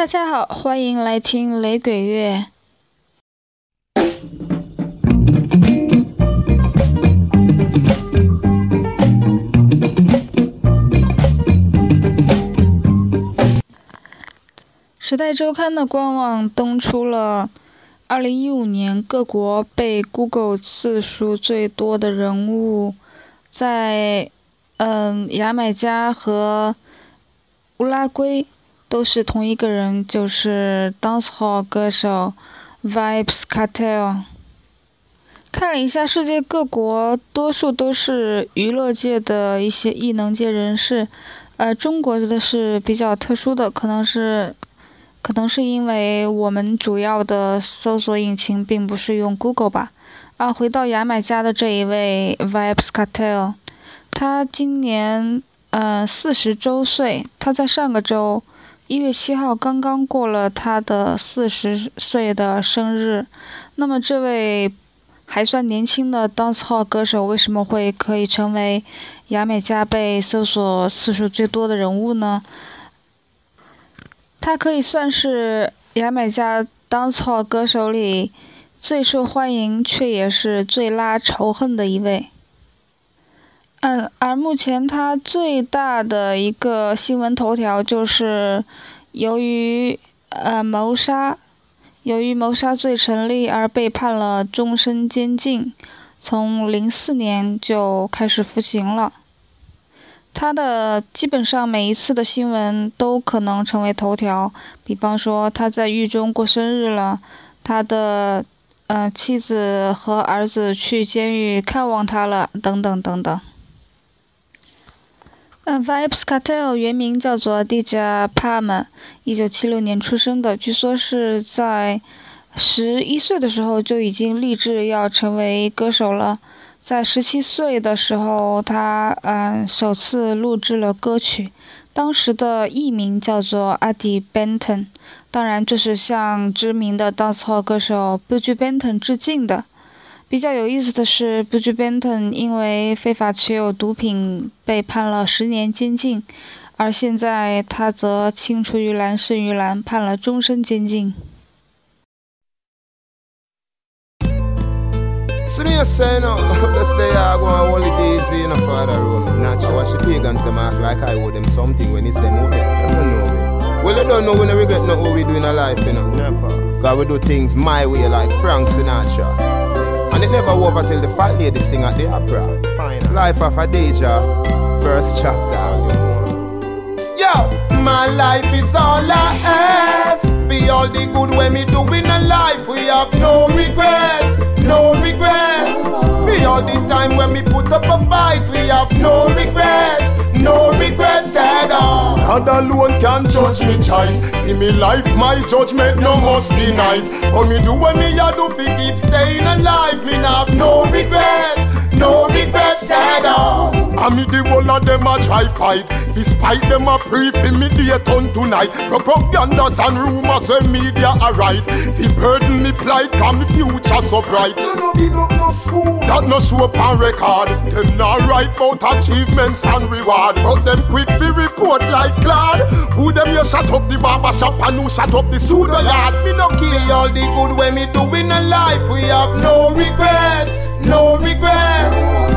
大家好，欢迎来听雷鬼乐。时代周刊的官网登出了2015年各国被 Google 次数最多的人物，在嗯牙买加和乌拉圭都是同一个人，就是 dancehall 歌手 Vibes Cartel。看了一下世界各国，多数都是娱乐界的一些艺能界人士，呃，中国的是比较特殊的，可能是。可能是因为我们主要的搜索引擎并不是用 Google 吧。啊，回到牙买加的这一位 Vibes Cartel，他今年呃四十周岁，他在上个周一月七号刚刚过了他的四十岁的生日。那么这位还算年轻的 dancehall 歌手为什么会可以成为牙买加被搜索次数最多的人物呢？他可以算是牙买加 dancehall 歌手里最受欢迎，却也是最拉仇恨的一位。嗯，而目前他最大的一个新闻头条就是，由于呃谋杀，由于谋杀罪成立而被判了终身监禁，从零四年就开始服刑了。他的基本上每一次的新闻都可能成为头条，比方说他在狱中过生日了，他的呃妻子和儿子去监狱看望他了，等等等等。，Vibes Cartel 原名叫做 DJ Palm，一九七六年出生的，据说是在十一岁的时候就已经立志要成为歌手了。在十七岁的时候，他嗯首次录制了歌曲，当时的艺名叫做阿迪· Benton。当然，这是向知名的 dancehall 歌手 Buju Benton 致敬的。比较有意思的是，Budgibenton 因为非法持有毒品被判了十年监禁，而现在他则青出于蓝胜于蓝，判了终身监禁。And it never over till the fat lady sing at the opera. Fine. Life of a Deja, first chapter. Yo, my life is all I have. For all the good when me do in a life, we have no regrets no regret. All the time when we put up a fight, we have no regrets, no regrets at all. God alone can judge me choice. In me life, my judgment no must be nice. How me do when me a do fi keep staying alive, me have no regrets, no regrets at all. I me the whole of them a try fight. Despite them a for me day on tonight. Propagandas and rumors when media are right. Fi burden me plight, cause me future so bright. That no show up on record. Them not write about achievements and reward. But them quick fi report like glad. Who them here shut up the barber shop and who shut up the studio yard. Me no care all the good when me doing a life. We have no regrets, no regrets.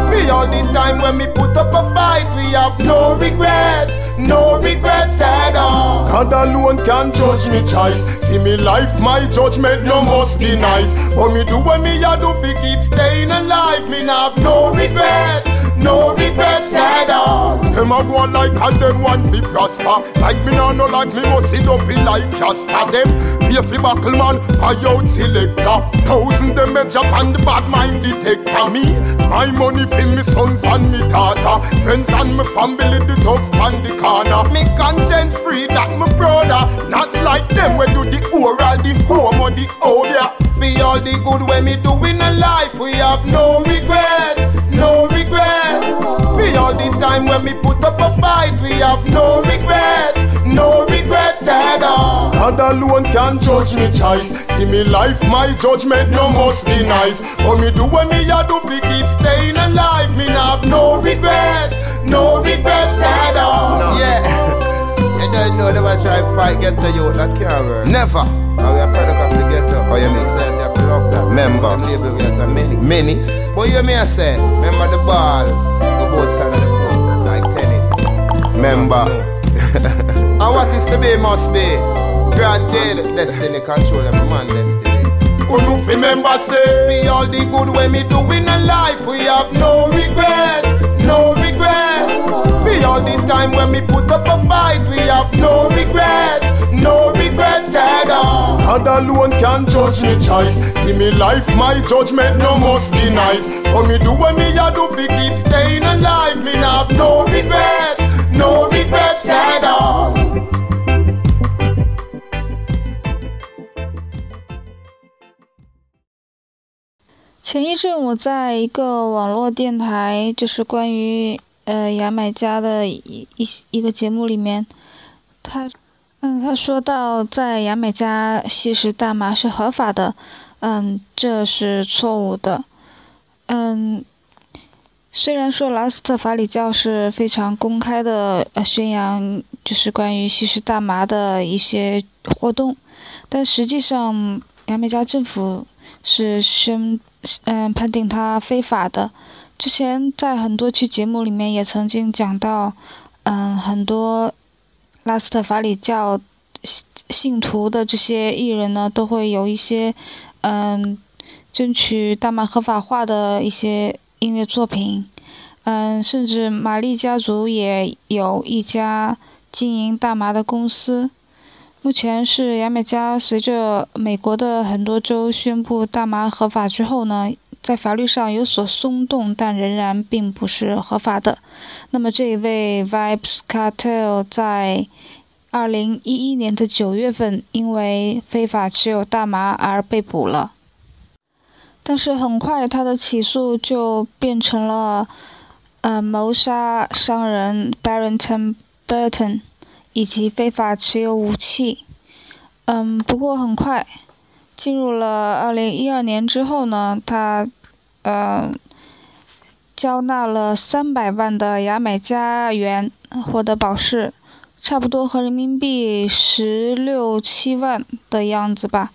For all the time when me put up a fight, we have no regrets, no regrets at all. God alone can judge me choice. See me life, my judgment no must be nice. But me do when me a do fi keep staying alive. Me have no regrets, no regrets at all. Them a go like and them want fi prosper. Like me now no like me must sit up in like Casper. Them pay fi buckle man, buy out selector. Thousand them a jack and the bad mind detector. Me, my money fi me sons and me daughter, friends and me family, the dogs pan the corner. Me conscience free, that me brother. Not like them when do the oral, the home or the obia. For all the good when me do in a life, we have no regrets, no regrets. For all the time when me put up a fight, we have no regrets, no regrets at all. God alone can judge me choice. See me life, my judgment no must be nice. What me do when me a do fi keep staying alive me have no regrets, no regrets at all. No. Yeah. they know they was try fight get to you. That can't work. Never. And we are product of the ghetto. Oh, you mean? Say you have to love that. Remember. Label we as a mini. Mini. But you may say, remember the ball. Go both sides of the court. Like tennis. Remember. and what is to be must be. Granted, destiny control every man destiny. Who remember say, for all the good way me do in a life, we have no regrets, no regrets. For all the time when me put up a fight, we have no regrets, no regrets at all. God alone can judge me choice. See me life, my judgment no must be nice. For me do what me a do, fi keep staying alive. Me have no regrets, no regrets at all. 前一阵我在一个网络电台，就是关于呃牙买加的一一一个节目里面，他嗯他说到在牙买加吸食大麻是合法的，嗯这是错误的，嗯虽然说拉斯特法里教是非常公开的呃宣扬就是关于吸食大麻的一些活动，但实际上牙买加政府是宣。嗯，判定它非法的。之前在很多期节目里面也曾经讲到，嗯，很多拉斯特法里教信信徒的这些艺人呢，都会有一些嗯，争取大麻合法化的一些音乐作品。嗯，甚至玛丽家族也有一家经营大麻的公司。目前是牙买加，随着美国的很多州宣布大麻合法之后呢，在法律上有所松动，但仍然并不是合法的。那么这一位 Vibes Cartel 在二零一一年的九月份，因为非法持有大麻而被捕了。但是很快他的起诉就变成了，呃，谋杀商人 Barrington Burton。以及非法持有武器，嗯，不过很快，进入了二零一二年之后呢，他，呃，交纳了三百万的牙买加元，获得保释，差不多和人民币十六七万的样子吧。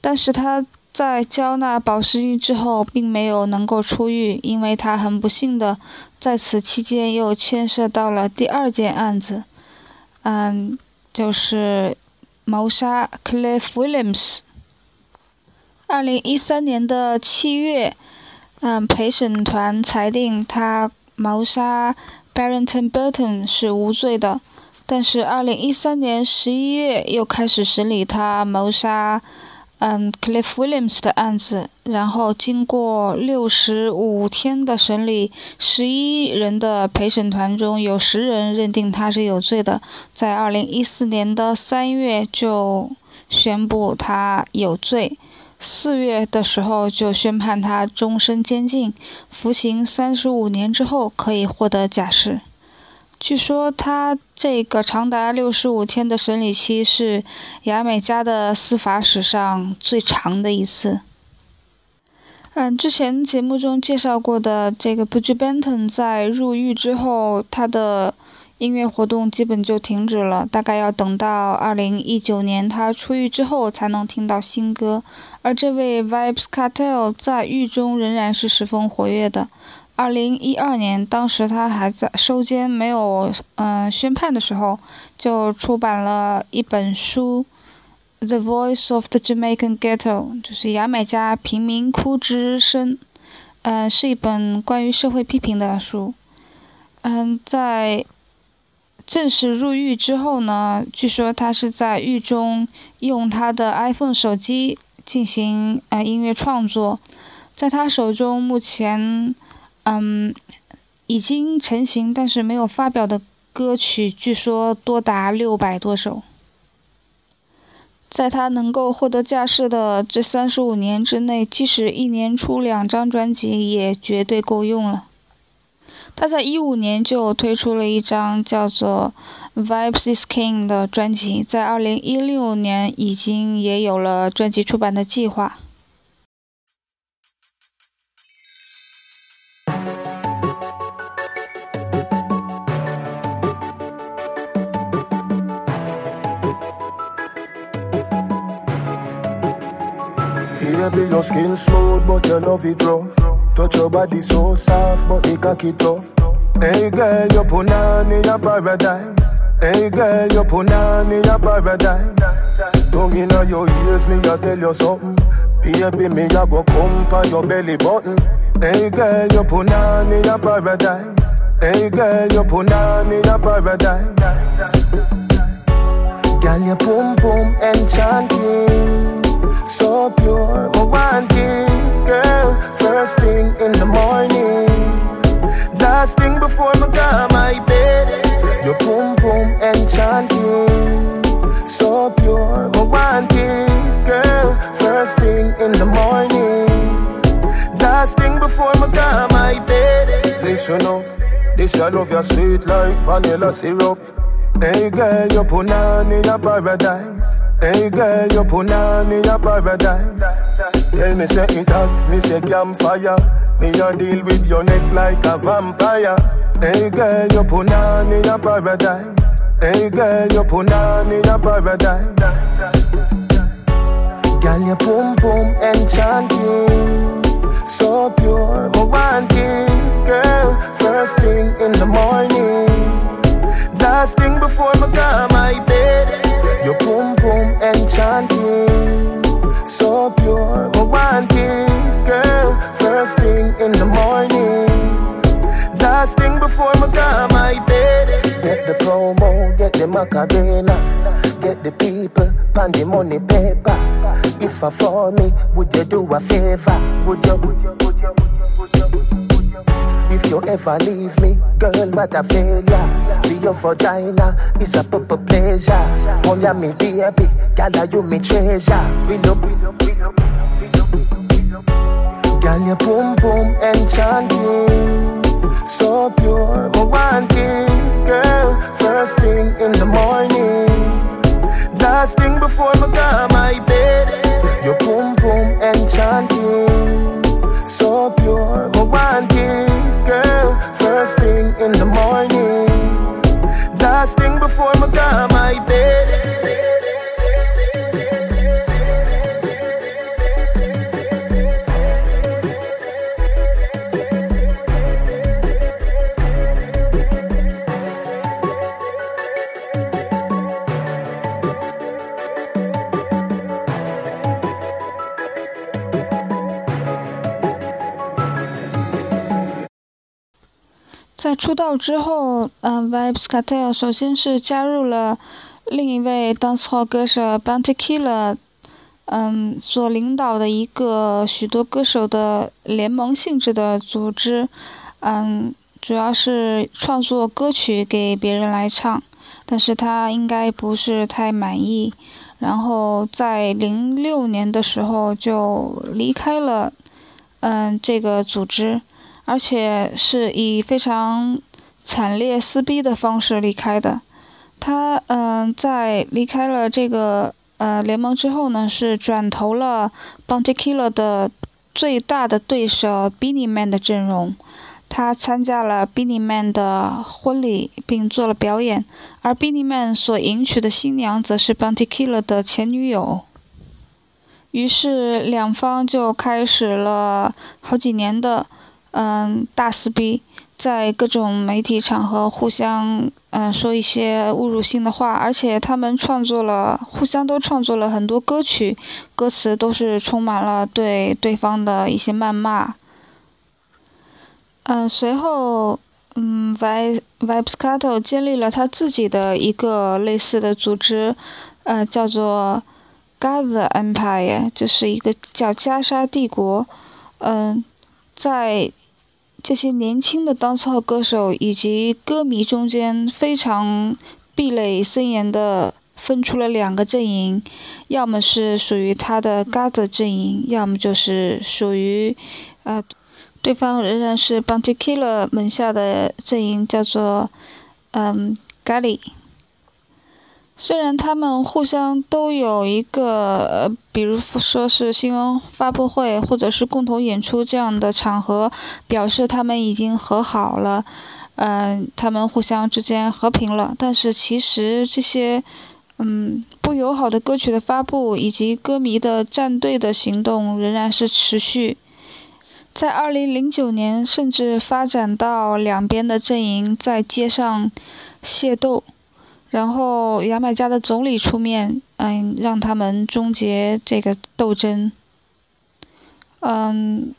但是他在交纳保释金之后，并没有能够出狱，因为他很不幸的在此期间又牵涉到了第二件案子。嗯，就是谋杀 Cliff Williams。二零一三年的七月，嗯，陪审团裁定他谋杀 Barrington Burton 是无罪的，但是二零一三年十一月又开始审理他谋杀。嗯，Cliff Williams 的案子，然后经过六十五天的审理，十一人的陪审团中有十人认定他是有罪的，在二零一四年的三月就宣布他有罪，四月的时候就宣判他终身监禁，服刑三十五年之后可以获得假释。据说他这个长达六十五天的审理期是牙买加的司法史上最长的一次。嗯，之前节目中介绍过的这个 b u j Benton 在入狱之后，他的音乐活动基本就停止了，大概要等到二零一九年他出狱之后才能听到新歌。而这位 Vibes Cartel 在狱中仍然是十分活跃的。二零一二年，当时他还在收监，没有嗯宣判的时候，就出版了一本书，《The Voice of the Jamaican Ghetto》，就是牙买加贫民窟之声，嗯，是一本关于社会批评的书。嗯，在正式入狱之后呢，据说他是在狱中用他的 iPhone 手机进行呃音乐创作，在他手中目前。嗯，已经成型但是没有发表的歌曲，据说多达六百多首。在他能够获得驾驶的这三十五年之内，即使一年出两张专辑，也绝对够用了。他在一五年就推出了一张叫做《Vibes is King 的专辑在二零一六年已经也有了专辑出版的计划。Your skin smooth, but love it rough. Touch your body so soft, but it tough. Hey girl, you punani, a paradise. Hey girl, your punani a paradise. Tongue inna your ears, me a tell you something. Baby, me a go come pa your belly button. Hey girl, your punani a paradise. Hey girl, your punani a paradise. Girl, your boom boom enchanting, so pure, I want it, girl. First thing in the morning, last thing before I go my bed. Your boom boom enchanting, so pure, it, girl. First thing in the morning, last thing before I go my bed. Listen up, this I love your sweet like vanilla syrup. Hey girl, your punani a paradise. Hey girl, your punani a paradise. Tell me say it hot, me say campfire. Me a deal with your neck like a vampire. Hey girl, your punani a paradise. Hey girl, your punani a paradise. Girl, your boom boom enchanting, so pure, it, girl. First thing in the morning. Last thing before I go my bed. Your boom boom enchanting, last thing before I go my bed. Get the promo, get the Macarena, get the people, pan the money paper. If I for me, would you do a favor? Would you? Would you? Would you? Would you? Would you? If you ever leave me, girl, what a failure. Be your vagina is a proper pleasure. Yeah, me baby, girl, you me treasure. We look, we look. Girl, your boom boom enchanting, so pure, I want it, girl. First thing in the morning, last thing before I go my bed. Your boom boom enchanting, so pure, I want it, girl. First thing in the morning, last thing before I go my bed. 在出道之后，嗯、Vibes Cartel 首先是加入了另一位 dancehall 歌手 Bounty Killer，嗯，所领导的一个许多歌手的联盟性质的组织，嗯，主要是创作歌曲给别人来唱，但是他应该不是太满意，然后在零六年的时候就离开了，嗯，这个组织。而且是以非常惨烈撕逼的方式离开的。他嗯，在离开了这个呃联盟之后呢，是转投了 Bounty Killer 的最大的对手 Beenie Man 的阵容。他参加了 Beenie Man 的婚礼，并做了表演。而 Beenie Man 所迎娶的新娘则是 Bounty Killer 的前女友。于是两方就开始了好几年的。嗯，大撕逼，在各种媒体场合互相嗯说一些侮辱性的话，而且他们创作了，互相都创作了很多歌曲，歌词都是充满了对对方的一些谩骂。嗯，随后，嗯，Vi Vibescato 建立了他自己的一个类似的组织，呃，叫做 Gather Empire，就是一个叫加沙帝国，嗯。在这些年轻的 dancehall 歌手以及歌迷中间，非常壁垒森严的分出了两个阵营，要么是属于他的 Gather 阵营，要么就是属于，呃，对方仍然是 Bounty Killer 门下的阵营，叫做，嗯 g a l l y 虽然他们互相都有一个，呃，比如说是新闻发布会或者是共同演出这样的场合，表示他们已经和好了，嗯，他们互相之间和平了。但是其实这些，嗯，不友好的歌曲的发布以及歌迷的站队的行动仍然是持续。在二零零九年，甚至发展到两边的阵营在街上械斗，然后牙买加的总理出面，嗯，让他们终结这个斗争。嗯。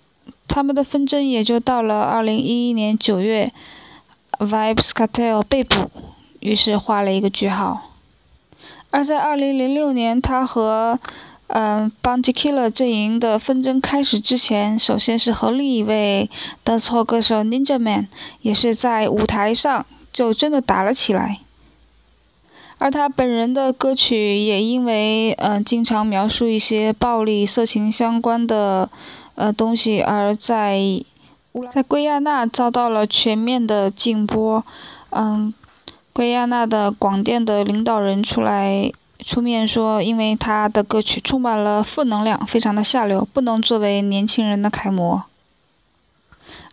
他们的纷争也就到了二零一一年九月，Vibes Cartel 被捕，于是画了一个句号。而在二零零六年，他和嗯 Bounty Killer 阵营的纷争开始之前，首先是和另一位 dancehall 歌手 Ninja Man，也是在舞台上就真的打了起来。而他本人的歌曲也因为嗯经常描述一些暴力、色情相关的。呃，东西而在在圭亚那遭到了全面的禁播，嗯，圭亚那的广电的领导人出来出面说，因为他的歌曲充满了负能量，非常的下流，不能作为年轻人的楷模。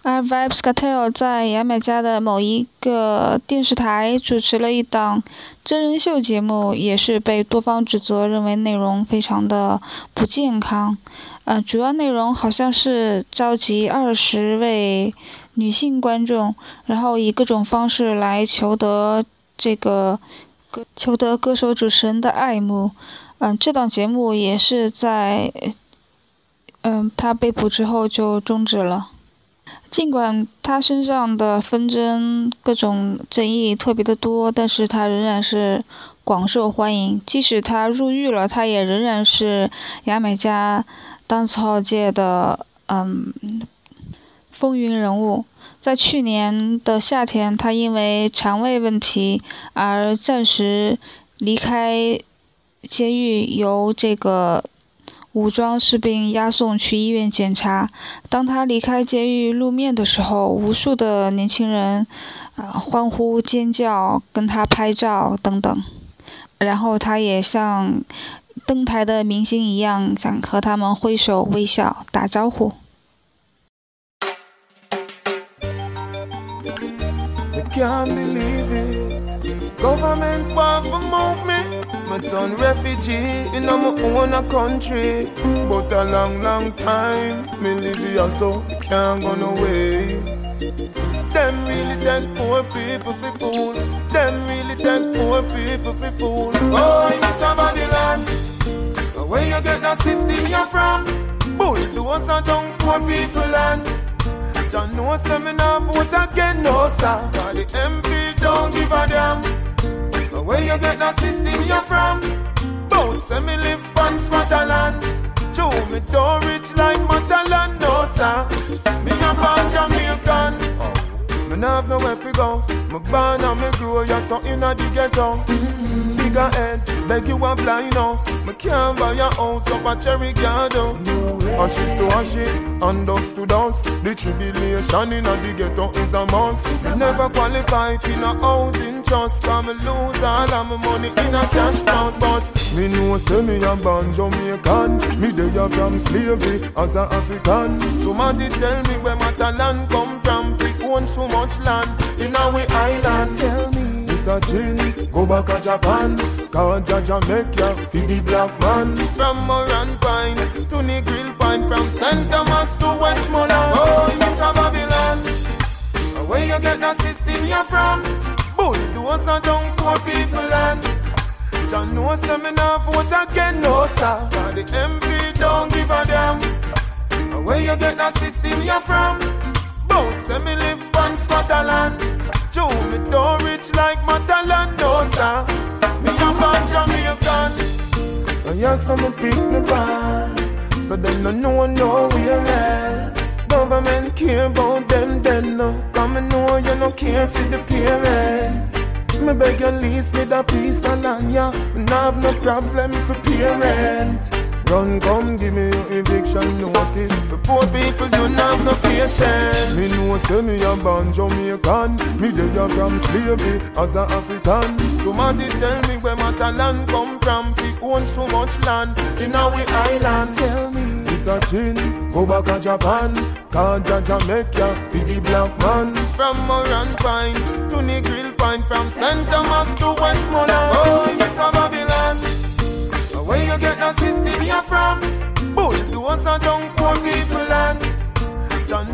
而 Vibes Cartel 在牙买加的某一个电视台主持了一档真人秀节目，也是被多方指责，认为内容非常的不健康。呃，主要内容好像是召集二十位女性观众，然后以各种方式来求得这个歌求得歌手主持人的爱慕。嗯，这档节目也是在嗯他被捕之后就终止了。尽管他身上的纷争各种争议特别的多，但是他仍然是广受欢迎。即使他入狱了，他也仍然是牙买加。当操界的嗯风云人物，在去年的夏天，他因为肠胃问题而暂时离开监狱，由这个武装士兵押送去医院检查。当他离开监狱露面的时候，无数的年轻人啊欢呼尖叫，跟他拍照等等，然后他也像。登台的明星一样，想和他们挥手微笑打招呼。Me turn refugee in my own country. But a long, long time me live here so can't go no way. Them really take poor people for fool. Them really take poor people for fool. Oh, in somebody land. Where you get that system you're from? Bulldozer are down poor people and John me not vote again, no sir Cause the MP don't give a damn Where you get that system you from? Bout say me live on Scotland Joe me don't rich like Matalan, no sir Me a born Jamaican Me not have nowhere to go Me born and me grow, yeah, so inna the ghetto. Bigger heads, beg you a blind now me can't buy a house up a cherry garden. Ashes to ashes and dust to dust. The tribulation in the ghetto is a must. Never qualify for no housing trust. Cause me lose all of my money in a cash box. But me know say me a born Jamaican. Me there from slavery as a African. Somebody tell me where my talent come from. We own so much land in our island. Tell me a chin, go back to Japan. Cause Jaja make ya feed the black man. From Moran Pine to the Grill Pine, from St. Thomas to Westmoreland. Oh, Miss Babylon, where you get that system you from? Bulldozer down poor people land. John no say me not vote again, no sir. Cause the MP don't give a damn. Where you get that system you're from? Bout say me live on Scotland. Joe, me don't rich like Matalan, no sir. Me a born Jamaican. Oh, and yes, some pick me bad. So them no know nowhere else. Government care about them then no. Come and know you no care for the parents. Me beg you lease me the piece of land, yeah. Me have no problem for parent. Run, come, give me your eviction notice. For poor people, you have no patience. Me know, say me a born Jamaican. Me there from slavery as a African. Somebody tell me where my talent come from. We own so much land in our island. Tell me. A chin, go back to Japan. Kaja Jamaica, the black man. From Moran Pine to the Grill Pine. From St. Thomas to Westmoreland. Oh, oh Mr. Babylon. Where you get that system you're from? Bulldozer down poor people land. John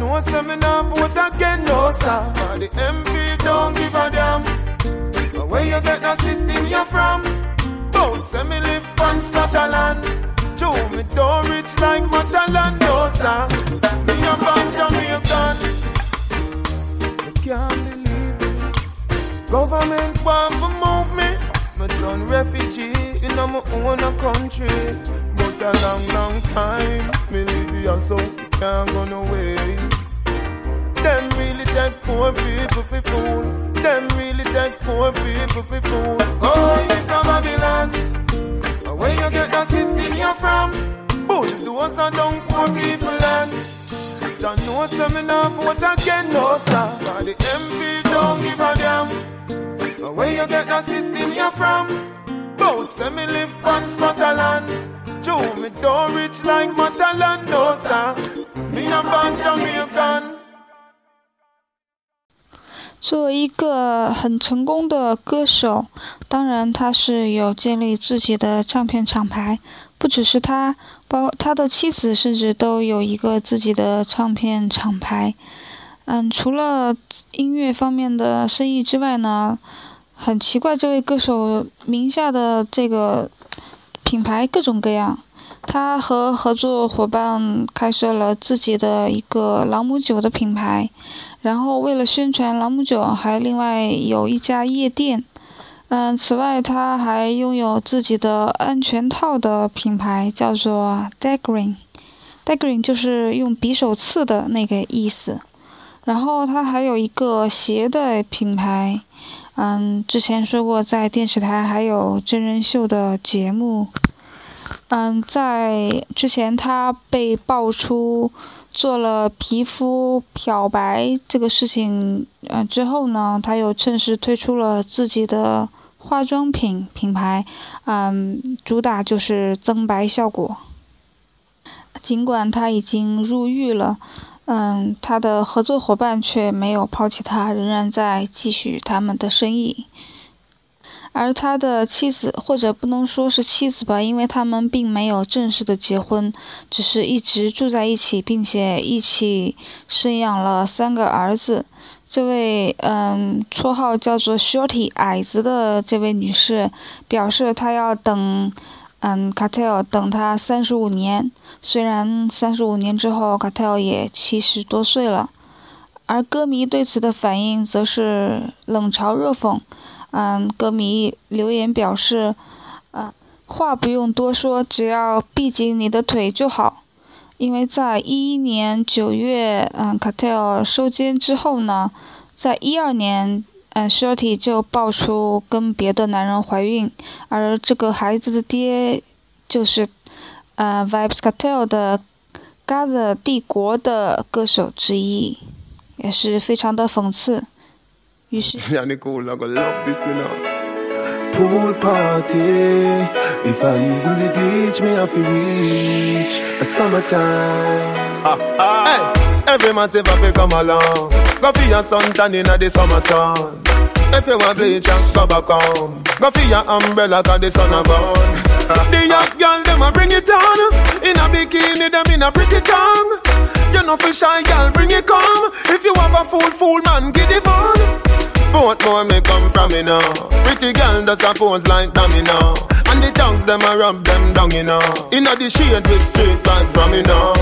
me not vote again, no sir. The MP don't give a damn. Where you get the system you're from? Bout say me live on Scotland. Joe me don't rich like sir. Me a born Jamaican. I can't believe it. Government want to move me. Me done refugee in my own country. But a long, long time me live here so can't go no way. Them really take poor people for fool. Them really take poor people for fool. Oh, it's a Babylon. Where you get that system you're from? Bulldozer down poor people land. Don't know not vote again, no sir. Cause the MP don't give a damn. Where you get that system you're from? Bout say me live on Scotland. Joe me don't rich like Matalan, no sir. Me a born Jamaican. 作为一个很成功的歌手，当然他是有建立自己的唱片厂牌，不只是他，包他的妻子甚至都有一个自己的唱片厂牌。嗯，除了音乐方面的生意之外呢，很奇怪，这位歌手名下的这个品牌各种各样。他和合作伙伴开设了自己的一个朗姆酒的品牌。然后为了宣传朗姆酒，还另外有一家夜店。嗯，此外他还拥有自己的安全套的品牌，叫做 Dagrin。Dagrin 就是用匕首刺的那个意思。然后他还有一个鞋的品牌。嗯，之前说过在电视台还有真人秀的节目。嗯，在之前他被爆出。做了皮肤漂白这个事情，呃之后呢，他又趁势推出了自己的化妆品品牌，嗯，主打就是增白效果。尽管他已经入狱了，嗯，他的合作伙伴却没有抛弃他，仍然在继续他们的生意。而他的妻子，或者不能说是妻子吧，因为他们并没有正式的结婚，只是一直住在一起，并且一起生养了三个儿子。这位嗯，绰号叫做 Shorty 矮子的这位女士表示，她要等嗯 Cartel 等他三十五年。虽然三十五年之后 Cartel 也七十多岁了，而歌迷对此的反应则是冷嘲热讽。嗯，歌迷留言表示，啊，话不用多说，只要闭紧你的腿就好。因为在一一年九月，嗯，Cartel 收监之后呢，在一二年，嗯，Shorty 就爆出跟别的男人怀孕，而这个孩子的爹就是，呃，Vibes Cartel 的 Gather 帝国的歌手之一，也是非常的讽刺。于是。Pool party. If I even the beach, me have to reach a summertime. Ah, ah. Hey, every man say fi come along. Go for your sun tan inna the summer sun. If you want bleach, go back home. Go for your umbrella 'cause the sun a burn. the young girl them a bring it on. In a bikini, them in a pretty tongue. You know for shy girl, bring it come. If you have a fool, fool man, get it on. Both more me come from me now. Pretty girl does a pose like dummy now. And the tongues them a rub them down you know. Inna the shade with straight vibes from me now.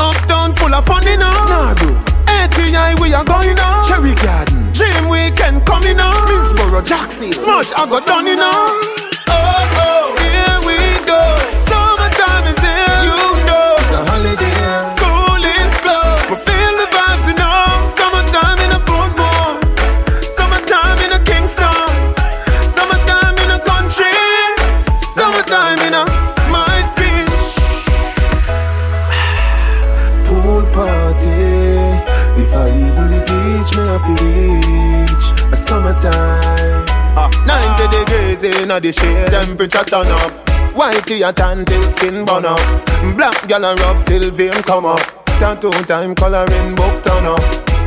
Uptown full of fun you know. Nah, bro. ATI we are going now. Cherry Garden. Dream weekend coming now. Middlesboro, Jackson. Smash I got done you know. Degrees in the shade, temperature turn up. Whitey tea tan till skin burn up. Black gal a rub till vein come up. Tattoo time coloring book turn up.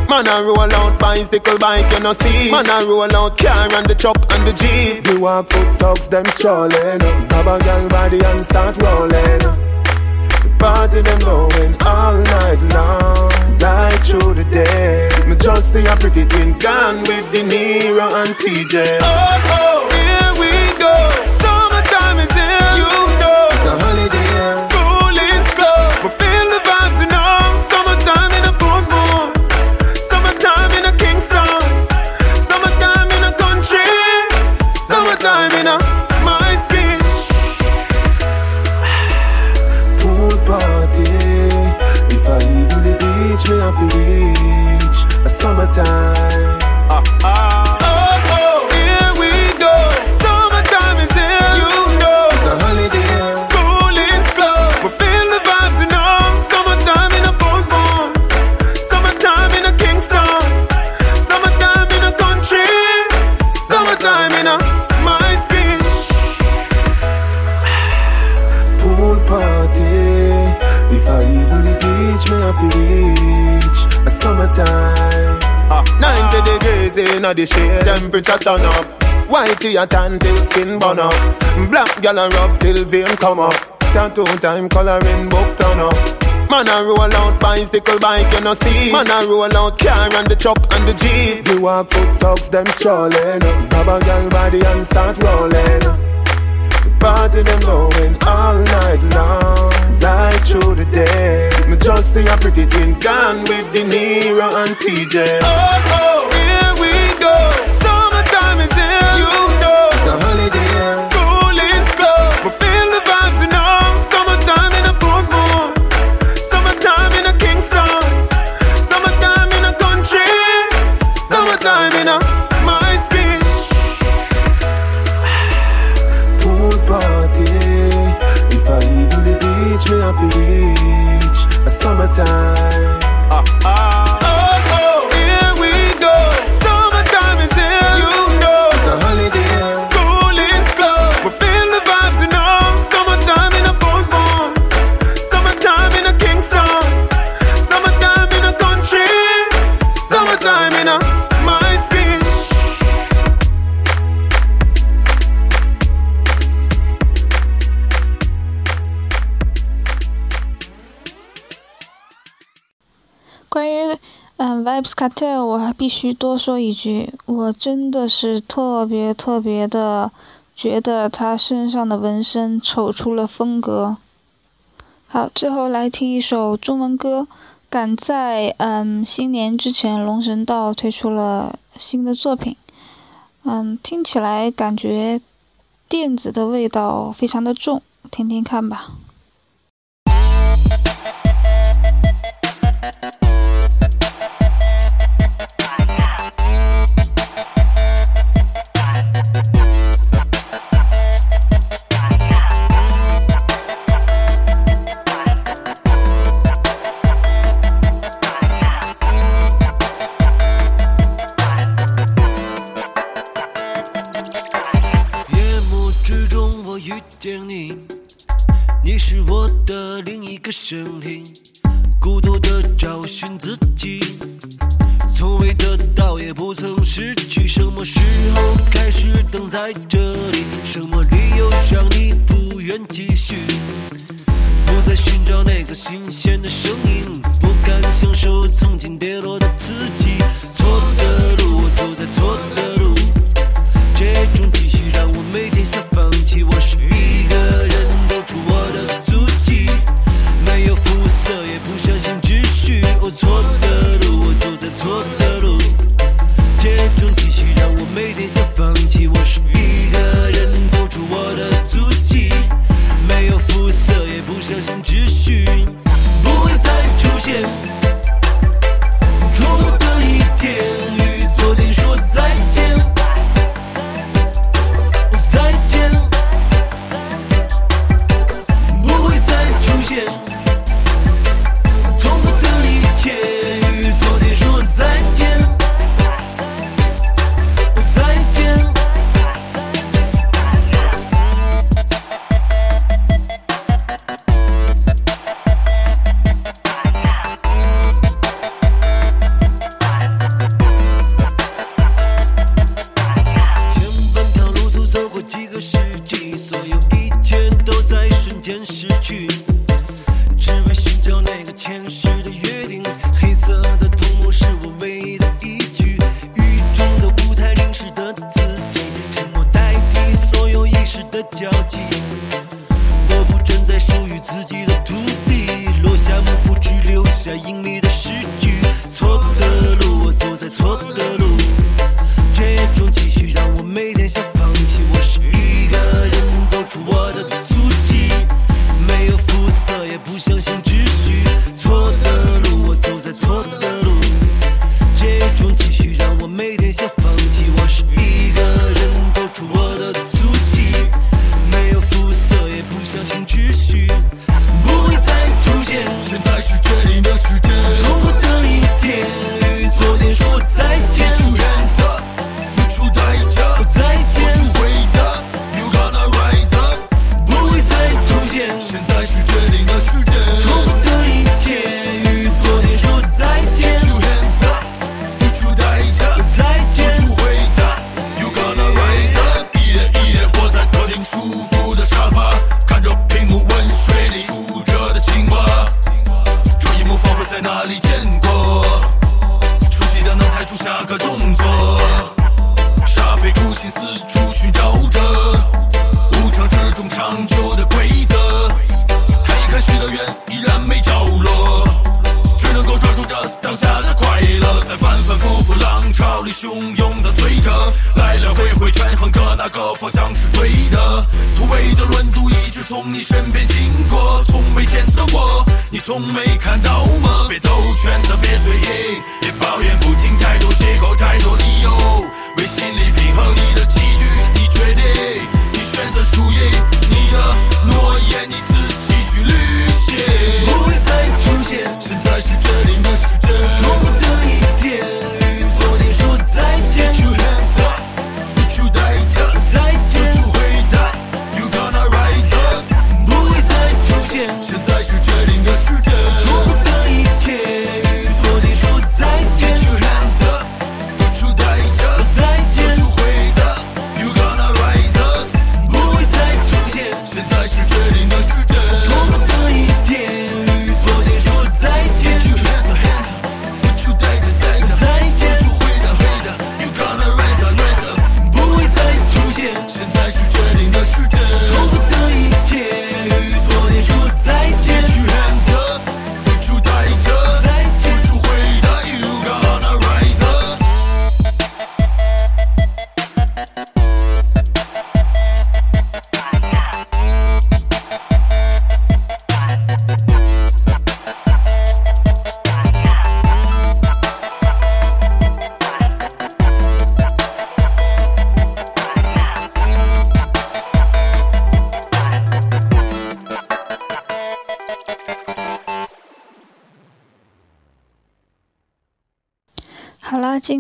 Man a roll out bicycle bike, you know see. Man a roll out car and the truck and the jeep. The walk foot dogs them strolling. Grab a girl body and start rolling. The party them going all night long, right through the day. Me just see a pretty twin gone with the Nero and TJ. Oh oh, a tan till skin burn up. Black gal a rub till vein come up. Tattoo time coloring book turn up. Man a roll out bicycle bike, you know see. Man a roll out car and the truck and the jeep. The walk foot dogs them strolling. Grab a girl body and start rolling. The party them going all night long, right through the day. Me just see a pretty twin gone with the Niro and TJ. Oh, oh, here we go. Summertime is here, you a. School is closed, but feel the vibes, you know. Summertime in a boom boom. Summertime in a Kingston. Summertime in a country. Summertime in a my city. pool party. If I even the beach, me have to reach a summertime. Ah. Oh, oh, Vibes Cartel，我还必须多说一句，我真的是特别特别的觉得他身上的纹身丑出了风格。好，最后来听一首中文歌。赶在嗯新年之前，龙神道推出了新的作品，嗯，听起来感觉电子的味道非常的重，听听看吧。身影，孤独的找寻自己，从未得到，也不曾失去。什么时候开始等在这里？什么理由让你不愿继续？不再寻找那个新鲜的声音，不敢享受曾经的暴力汹涌的推着，来来回回权衡着哪个方向是对的。突围的轮渡一直从你身边经过，从没见到过，你从没看到吗？别兜圈子，别嘴硬，别抱怨不听太多借口，太多理由，为心理平衡你的棋局，你决定，你选择输赢，你的诺言你自己去履行。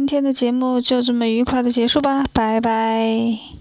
今天的节目就这么愉快的结束吧拜拜。